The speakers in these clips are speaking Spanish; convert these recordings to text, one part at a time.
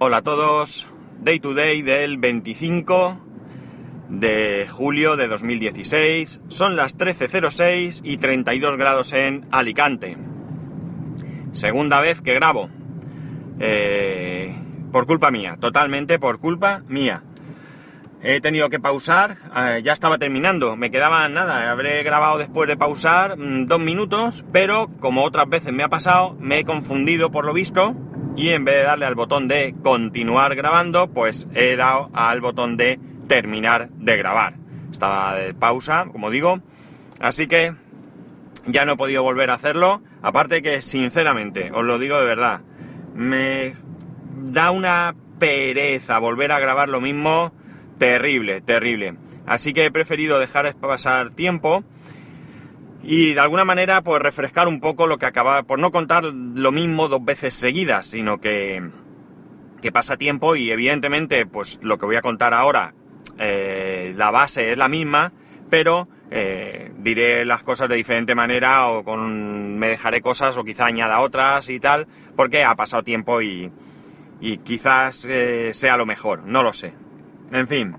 Hola a todos, Day to Day del 25 de julio de 2016, son las 13.06 y 32 grados en Alicante. Segunda vez que grabo, eh, por culpa mía, totalmente por culpa mía. He tenido que pausar, eh, ya estaba terminando, me quedaba nada, habré grabado después de pausar mm, dos minutos, pero como otras veces me ha pasado, me he confundido por lo visto y en vez de darle al botón de continuar grabando, pues he dado al botón de terminar de grabar. Estaba de pausa, como digo, así que ya no he podido volver a hacerlo. Aparte que, sinceramente, os lo digo de verdad, me da una pereza volver a grabar lo mismo. Terrible, terrible. Así que he preferido dejar pasar tiempo y de alguna manera pues refrescar un poco lo que acaba, por no contar lo mismo dos veces seguidas, sino que, pasa tiempo y evidentemente pues lo que voy a contar ahora, eh, la base es la misma, pero eh, diré las cosas de diferente manera o con, me dejaré cosas o quizá añada otras y tal, porque ha pasado tiempo y, y quizás eh, sea lo mejor, no lo sé. En fin,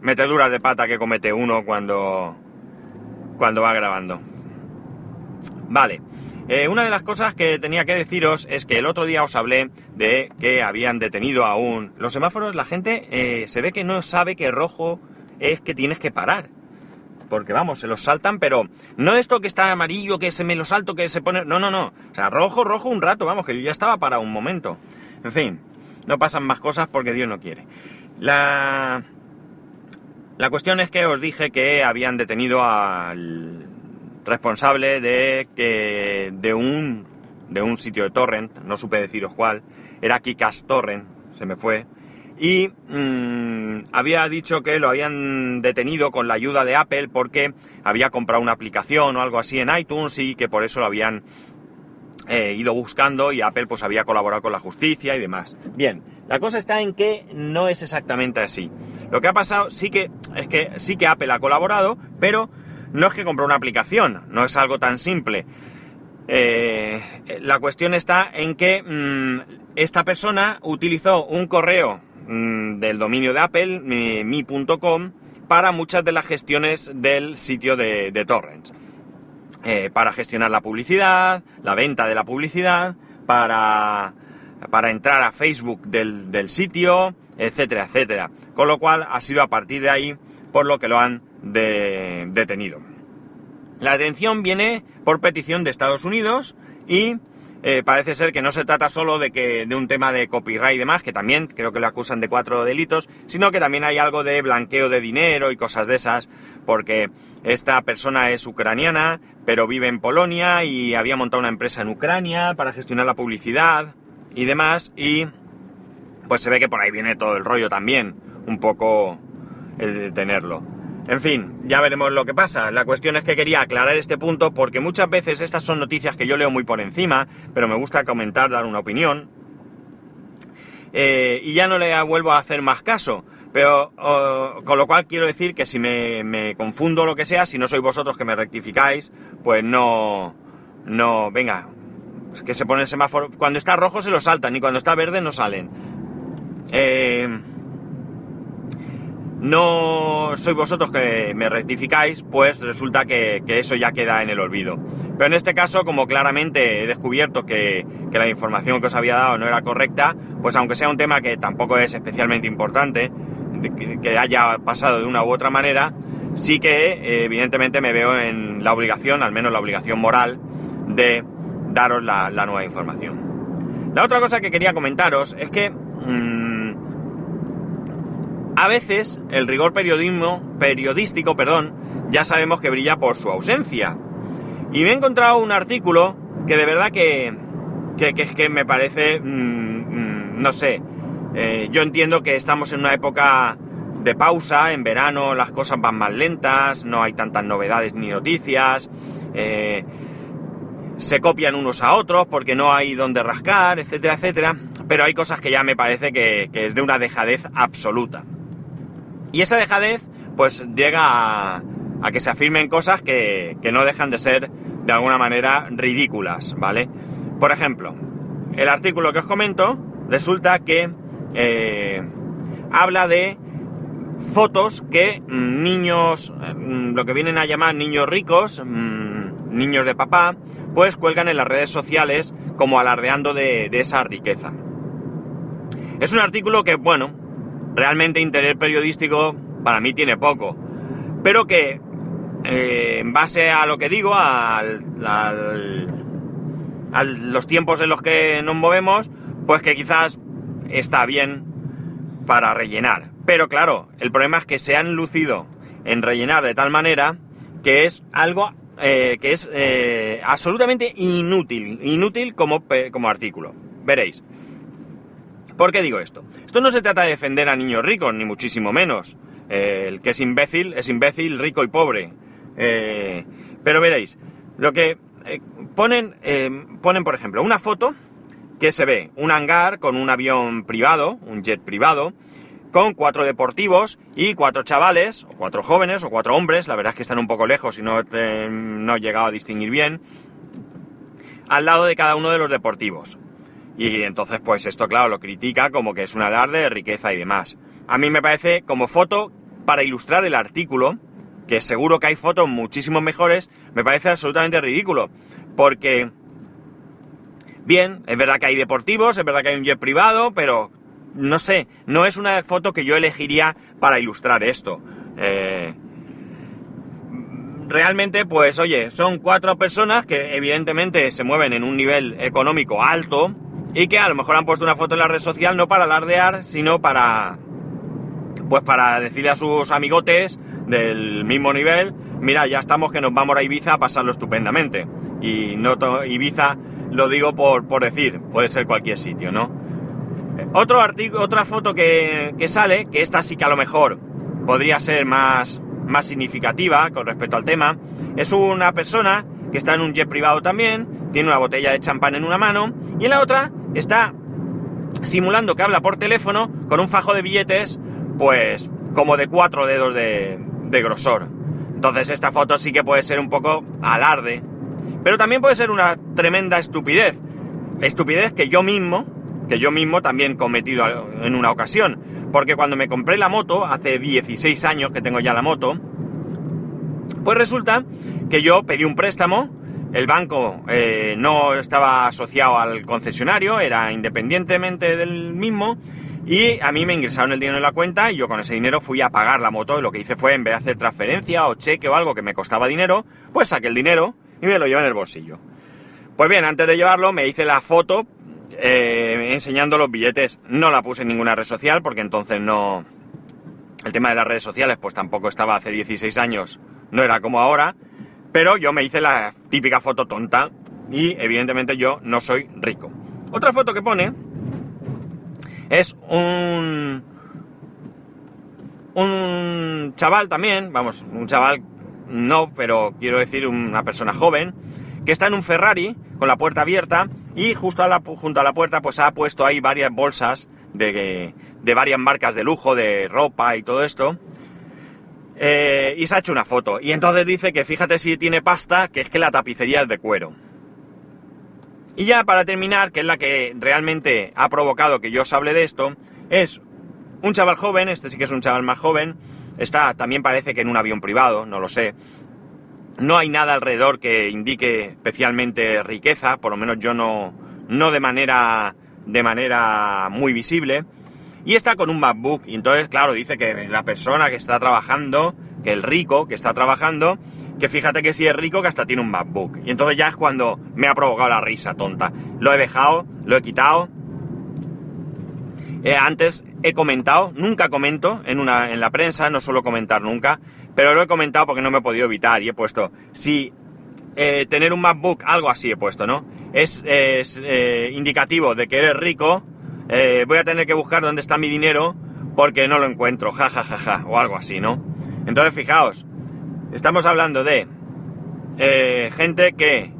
meteduras de pata que comete uno cuando cuando va grabando. Vale. Eh, una de las cosas que tenía que deciros es que el otro día os hablé de que habían detenido aún los semáforos. La gente eh, se ve que no sabe que rojo es que tienes que parar. Porque vamos, se los saltan, pero no esto que está amarillo, que se me lo salto, que se pone. No, no, no. O sea, rojo, rojo un rato, vamos, que yo ya estaba para un momento. En fin, no pasan más cosas porque Dios no quiere. La. La cuestión es que os dije que habían detenido al responsable de que de un de un sitio de torrent, no supe deciros cuál, era Kikas Torrent, se me fue, y mmm, había dicho que lo habían detenido con la ayuda de Apple porque había comprado una aplicación o algo así en iTunes y que por eso lo habían eh, ido buscando y Apple pues había colaborado con la justicia y demás. Bien, la cosa está en que no es exactamente así. Lo que ha pasado sí que es que sí que Apple ha colaborado, pero no es que compró una aplicación, no es algo tan simple. Eh, la cuestión está en que mmm, esta persona utilizó un correo mmm, del dominio de Apple, mi.com, mi para muchas de las gestiones del sitio de, de torrents. Eh, para gestionar la publicidad, la venta de la publicidad, para para entrar a Facebook del, del, sitio, etcétera, etcétera. Con lo cual ha sido a partir de ahí por lo que lo han de, detenido. La detención viene por petición de Estados Unidos y eh, parece ser que no se trata solo de, que, de un tema de copyright y demás, que también creo que lo acusan de cuatro delitos, sino que también hay algo de blanqueo de dinero y cosas de esas, porque esta persona es ucraniana, pero vive en Polonia y había montado una empresa en Ucrania para gestionar la publicidad y demás, y pues se ve que por ahí viene todo el rollo también, un poco el de tenerlo. En fin, ya veremos lo que pasa. La cuestión es que quería aclarar este punto porque muchas veces estas son noticias que yo leo muy por encima, pero me gusta comentar, dar una opinión. Eh, y ya no le vuelvo a hacer más caso. Pero, con lo cual quiero decir que si me, me confundo lo que sea, si no sois vosotros que me rectificáis, pues no, no, venga, que se pone el semáforo. Cuando está rojo se lo saltan y cuando está verde no salen. Eh, no sois vosotros que me rectificáis, pues resulta que, que, eso ya queda en el olvido. Pero en este caso, como claramente he descubierto que, que, la información que os había dado no era correcta, pues aunque sea un tema que tampoco es especialmente importante, que, que haya pasado de una u otra manera, sí que eh, evidentemente me veo en la obligación, al menos la obligación moral, de daros la, nueva información. La otra cosa que quería comentaros es que mmm, a veces el rigor periodismo, periodístico perdón, ya sabemos que brilla por su ausencia. Y me he encontrado un artículo que de verdad que, que, que, que me parece, mmm, mmm, no sé, eh, yo entiendo que estamos en una época de pausa, en verano las cosas van más lentas, no hay tantas novedades ni noticias. Eh, se copian unos a otros porque no hay donde rascar, etcétera, etcétera. Pero hay cosas que ya me parece que, es de una dejadez absoluta. Y esa dejadez, pues llega a, a que se afirmen cosas que, que, no dejan de ser de alguna manera ridículas, ¿vale? Por ejemplo, el artículo que os comento resulta que eh, habla de fotos que mm, niños, mm, lo que vienen a llamar niños ricos, mm, niños de papá, pues cuelgan en las redes sociales como alardeando de, esa riqueza. Es un artículo que, bueno, realmente interés periodístico para mí tiene poco, pero que eh, en base a lo que digo, a los tiempos en los que nos movemos, pues que quizás está bien para rellenar. Pero claro, el problema es que se han lucido en rellenar de tal manera que es algo eh, que es eh, absolutamente inútil, inútil como, como artículo. Veréis. ¿Por qué digo esto? Esto no se trata de defender a niños ricos, ni muchísimo menos. Eh, el que es imbécil es imbécil, rico y pobre. pero veréis, lo que ponen, ponen, por ejemplo, una foto que se ve un hangar con un avión privado, un jet privado, con cuatro deportivos y cuatro chavales, o cuatro jóvenes, o cuatro hombres, la verdad es que están un poco lejos y no, no he llegado a distinguir bien, al lado de cada uno de los deportivos. Y entonces, pues esto, claro, lo critica como que es un alarde de riqueza y demás. A mí me parece como foto para ilustrar el artículo, que seguro que hay fotos muchísimo mejores, me parece absolutamente ridículo. Porque, bien, es verdad que hay deportivos, es verdad que hay un jet privado, pero no sé, no es una foto que yo elegiría para ilustrar esto. Eh, realmente, pues oye, son cuatro personas que evidentemente se mueven en un nivel económico alto y que a lo mejor han puesto una foto en la red social no para alardear, sino para, pues para decirle a sus amigotes del mismo nivel, mira, ya estamos que nos vamos a Ibiza a pasarlo estupendamente. Y no Ibiza lo digo por, por decir, puede ser cualquier sitio, ¿no? Otro artículo, otra foto que, sale, que esta sí que a lo mejor podría ser más, más significativa con respecto al tema, es una persona que está en un jet privado también, tiene una botella de champán en una mano y en la otra está simulando que habla por teléfono con un fajo de billetes, pues como de cuatro dedos de, de grosor. Entonces esta foto sí que puede ser un poco alarde, pero también puede ser una tremenda estupidez. Estupidez que yo mismo, que yo mismo también cometido en una ocasión. Porque cuando me compré la moto, hace 16 años que tengo ya la moto, pues resulta que yo pedí un préstamo, el banco eh, no estaba asociado al concesionario, era independientemente del mismo, y a mí me ingresaron el dinero en la cuenta y yo con ese dinero fui a pagar la moto y lo que hice fue, en vez de hacer transferencia o cheque o algo que me costaba dinero, pues saqué el dinero y me lo llevé en el bolsillo. Pues bien, antes de llevarlo me hice la foto eh, enseñando los billetes. No la puse en ninguna red social porque entonces no... El tema de las redes sociales pues tampoco estaba hace 16 años, no era como ahora, pero yo me hice la típica foto tonta y evidentemente yo no soy rico. Otra foto que pone es un... Un chaval también, vamos, un chaval no, pero quiero decir una persona joven, que está en un Ferrari con la puerta abierta y justo a la, junto a la puerta pues ha puesto ahí varias bolsas de, de varias marcas de lujo, de ropa y todo esto. Eh, y se ha hecho una foto. Y entonces dice que fíjate si tiene pasta, que es que la tapicería es de cuero. Y ya para terminar, que es la que realmente ha provocado que yo os hable de esto, es un chaval joven, este sí que es un chaval más joven, está también parece que en un avión privado, no lo sé, no hay nada alrededor que indique especialmente riqueza, por lo menos yo no, no de manera, de manera muy visible. Y está con un MacBook. Y entonces, claro, dice que la persona que está trabajando, que el rico que está trabajando, que fíjate que si es rico que hasta tiene un MacBook. Y entonces ya es cuando me ha provocado la risa tonta. Lo he dejado, lo he quitado. Eh, antes he comentado, nunca comento en, una, en la prensa, no suelo comentar nunca, pero lo he comentado porque no me he podido evitar y he puesto, si eh, tener un MacBook, algo así he puesto, ¿no? Es, eh, indicativo de que eres rico, eh, voy a tener que buscar dónde está mi dinero porque no lo encuentro, ja, ja, ja, ja, o algo así, ¿no? Entonces, fijaos, estamos hablando de gente que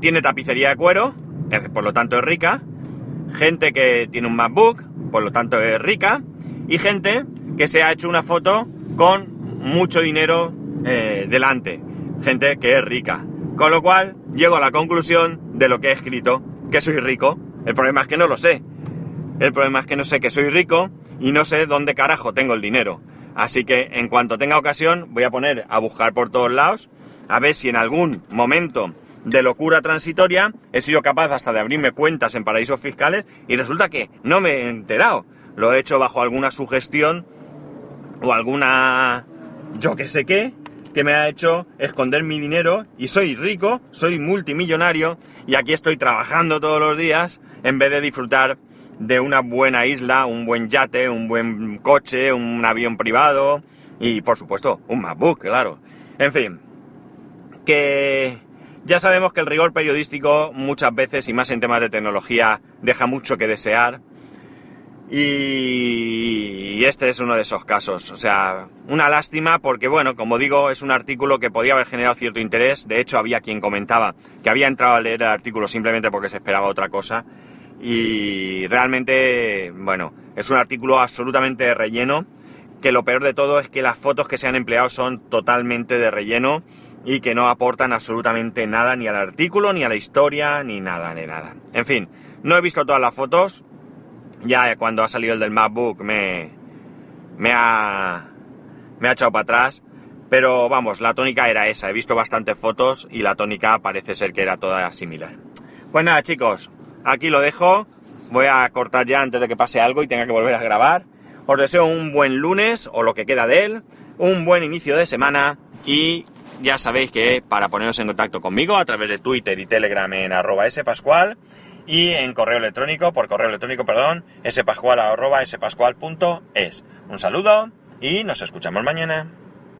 tiene tapicería de cuero, por lo tanto es rica, gente que tiene un MacBook, por lo tanto es rica, y gente que se ha hecho una foto con mucho dinero eh, delante, gente que es rica. Con lo cual llego a la conclusión de lo que he escrito, que soy rico. El problema es que no lo sé. El problema es que no sé que soy rico y no sé dónde carajo tengo el dinero. Así que en cuanto tenga ocasión voy a poner a buscar por todos lados a ver si en algún momento de locura transitoria he sido capaz hasta de abrirme cuentas en paraísos fiscales y resulta que no me he enterado. Lo he hecho bajo alguna sugestión o alguna yo que sé qué que me ha hecho esconder mi dinero y soy rico, soy multimillonario y aquí estoy trabajando todos los días en vez de disfrutar de una buena isla, un buen yate, un buen coche, un avión privado y por supuesto un MacBook, claro. En fin, que ya sabemos que el rigor periodístico muchas veces y más en temas de tecnología deja mucho que desear y este es uno de esos casos. O sea, una lástima porque, bueno, como digo, es un artículo que podía haber generado cierto interés. De hecho, había quien comentaba que había entrado a leer el artículo simplemente porque se esperaba otra cosa. Y realmente, bueno, es un artículo absolutamente relleno. Que lo peor de todo es que las fotos que se han empleado son totalmente de relleno y que no aportan absolutamente nada ni al artículo, ni a la historia, ni nada, ni nada. En fin, no he visto todas las fotos, ya cuando ha salido el del MacBook me, me, ha, me ha echado para atrás. Pero vamos, la tónica era esa. He visto bastantes fotos y la tónica parece ser que era toda similar. Pues nada, chicos, aquí lo dejo. Voy a cortar ya antes de que pase algo y tenga que volver a grabar. Os deseo un buen lunes o lo que queda de él, un buen inicio de semana y ya sabéis que para poneros en contacto conmigo a través de Twitter y Telegram en arroba spascual y en correo electrónico, por correo electrónico, perdón, spascual.es. Un saludo y nos escuchamos mañana.